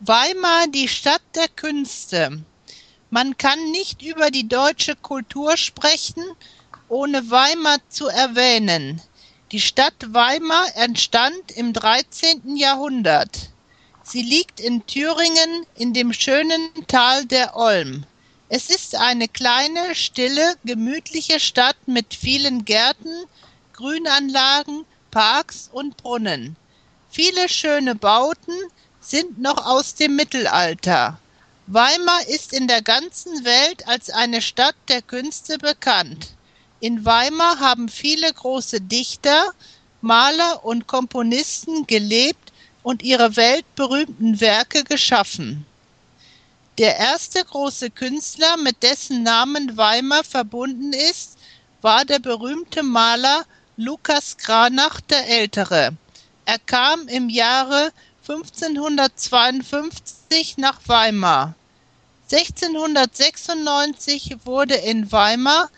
Weimar die Stadt der Künste. Man kann nicht über die deutsche Kultur sprechen, ohne Weimar zu erwähnen. Die Stadt Weimar entstand im 13. Jahrhundert. Sie liegt in Thüringen in dem schönen Tal der Olm. Es ist eine kleine, stille, gemütliche Stadt mit vielen Gärten, Grünanlagen, Parks und Brunnen. Viele schöne Bauten, sind noch aus dem Mittelalter. Weimar ist in der ganzen Welt als eine Stadt der Künste bekannt. In Weimar haben viele große Dichter, Maler und Komponisten gelebt und ihre weltberühmten Werke geschaffen. Der erste große Künstler, mit dessen Namen Weimar verbunden ist, war der berühmte Maler Lukas Cranach der Ältere. Er kam im Jahre 1552 nach Weimar. 1696 wurde in Weimar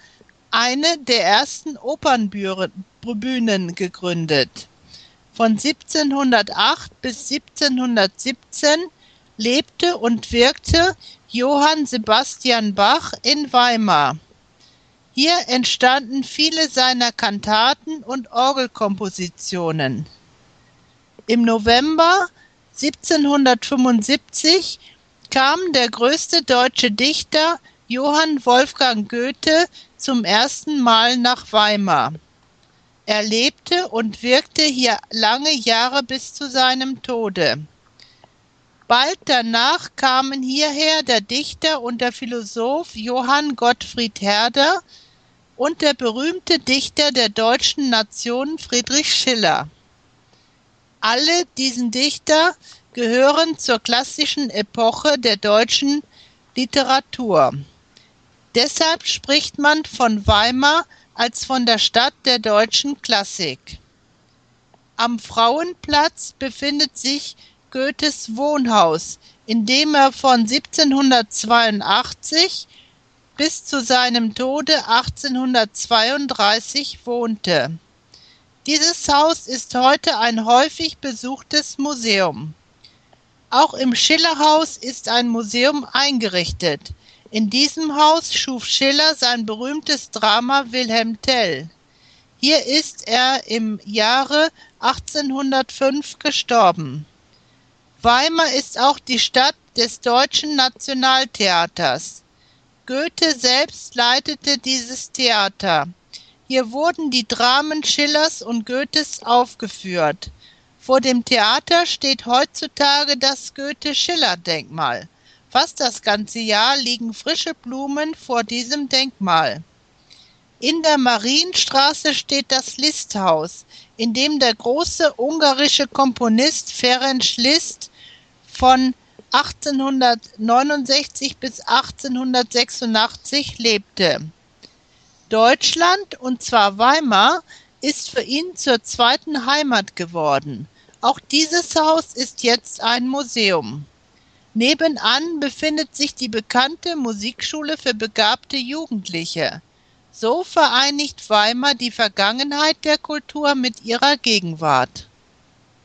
eine der ersten Opernbühnen gegründet. Von 1708 bis 1717 lebte und wirkte Johann Sebastian Bach in Weimar. Hier entstanden viele seiner Kantaten und Orgelkompositionen. Im November 1775 kam der größte deutsche Dichter Johann Wolfgang Goethe zum ersten Mal nach Weimar. Er lebte und wirkte hier lange Jahre bis zu seinem Tode. Bald danach kamen hierher der Dichter und der Philosoph Johann Gottfried Herder und der berühmte Dichter der deutschen Nation Friedrich Schiller. Alle diesen Dichter gehören zur klassischen Epoche der deutschen Literatur. Deshalb spricht man von Weimar als von der Stadt der deutschen Klassik. Am Frauenplatz befindet sich Goethes Wohnhaus, in dem er von 1782 bis zu seinem Tode 1832 wohnte. Dieses Haus ist heute ein häufig besuchtes Museum. Auch im Schillerhaus ist ein Museum eingerichtet. In diesem Haus schuf Schiller sein berühmtes Drama Wilhelm Tell. Hier ist er im Jahre 1805 gestorben. Weimar ist auch die Stadt des Deutschen Nationaltheaters. Goethe selbst leitete dieses Theater. Hier wurden die Dramen Schillers und Goethes aufgeführt. Vor dem Theater steht heutzutage das Goethe-Schiller-Denkmal. Fast das ganze Jahr liegen frische Blumen vor diesem Denkmal. In der Marienstraße steht das Listhaus, in dem der große ungarische Komponist Ferenc Liszt von 1869 bis 1886 lebte. Deutschland, und zwar Weimar, ist für ihn zur zweiten Heimat geworden. Auch dieses Haus ist jetzt ein Museum. Nebenan befindet sich die bekannte Musikschule für begabte Jugendliche. So vereinigt Weimar die Vergangenheit der Kultur mit ihrer Gegenwart.